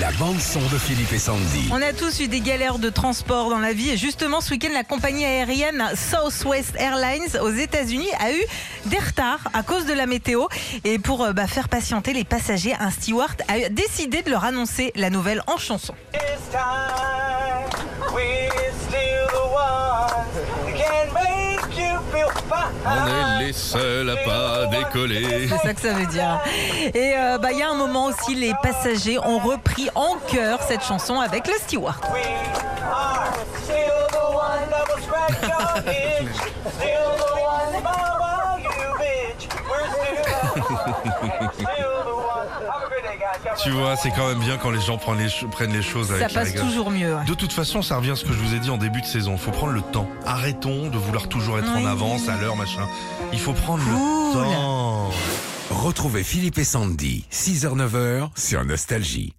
La bande son de Philippe et Sandy. On a tous eu des galères de transport dans la vie et justement ce week-end la compagnie aérienne Southwest Airlines aux États-Unis a eu des retards à cause de la météo et pour euh, bah, faire patienter les passagers, un steward a décidé de leur annoncer la nouvelle en chanson. Time, On est les seuls à pas décoller. C'est ça que ça veut dire. Et euh, bah, il y a un moment aussi, les passagers ont repris en chœur cette chanson avec le steward. Tu vois, c'est quand même bien quand les gens prennent les, ch- prennent les choses Ça avec la passe rigueur. toujours mieux. ouais. De toute façon, ça revient à ce que je vous ai dit en début de saison. Il faut prendre le temps. Arrêtons de vouloir toujours être Oui. en avance, à l'heure, machin. Il faut prendre Cool. le temps. Retrouvez Philippe et Sandy, 6h-9h sur Nostalgie.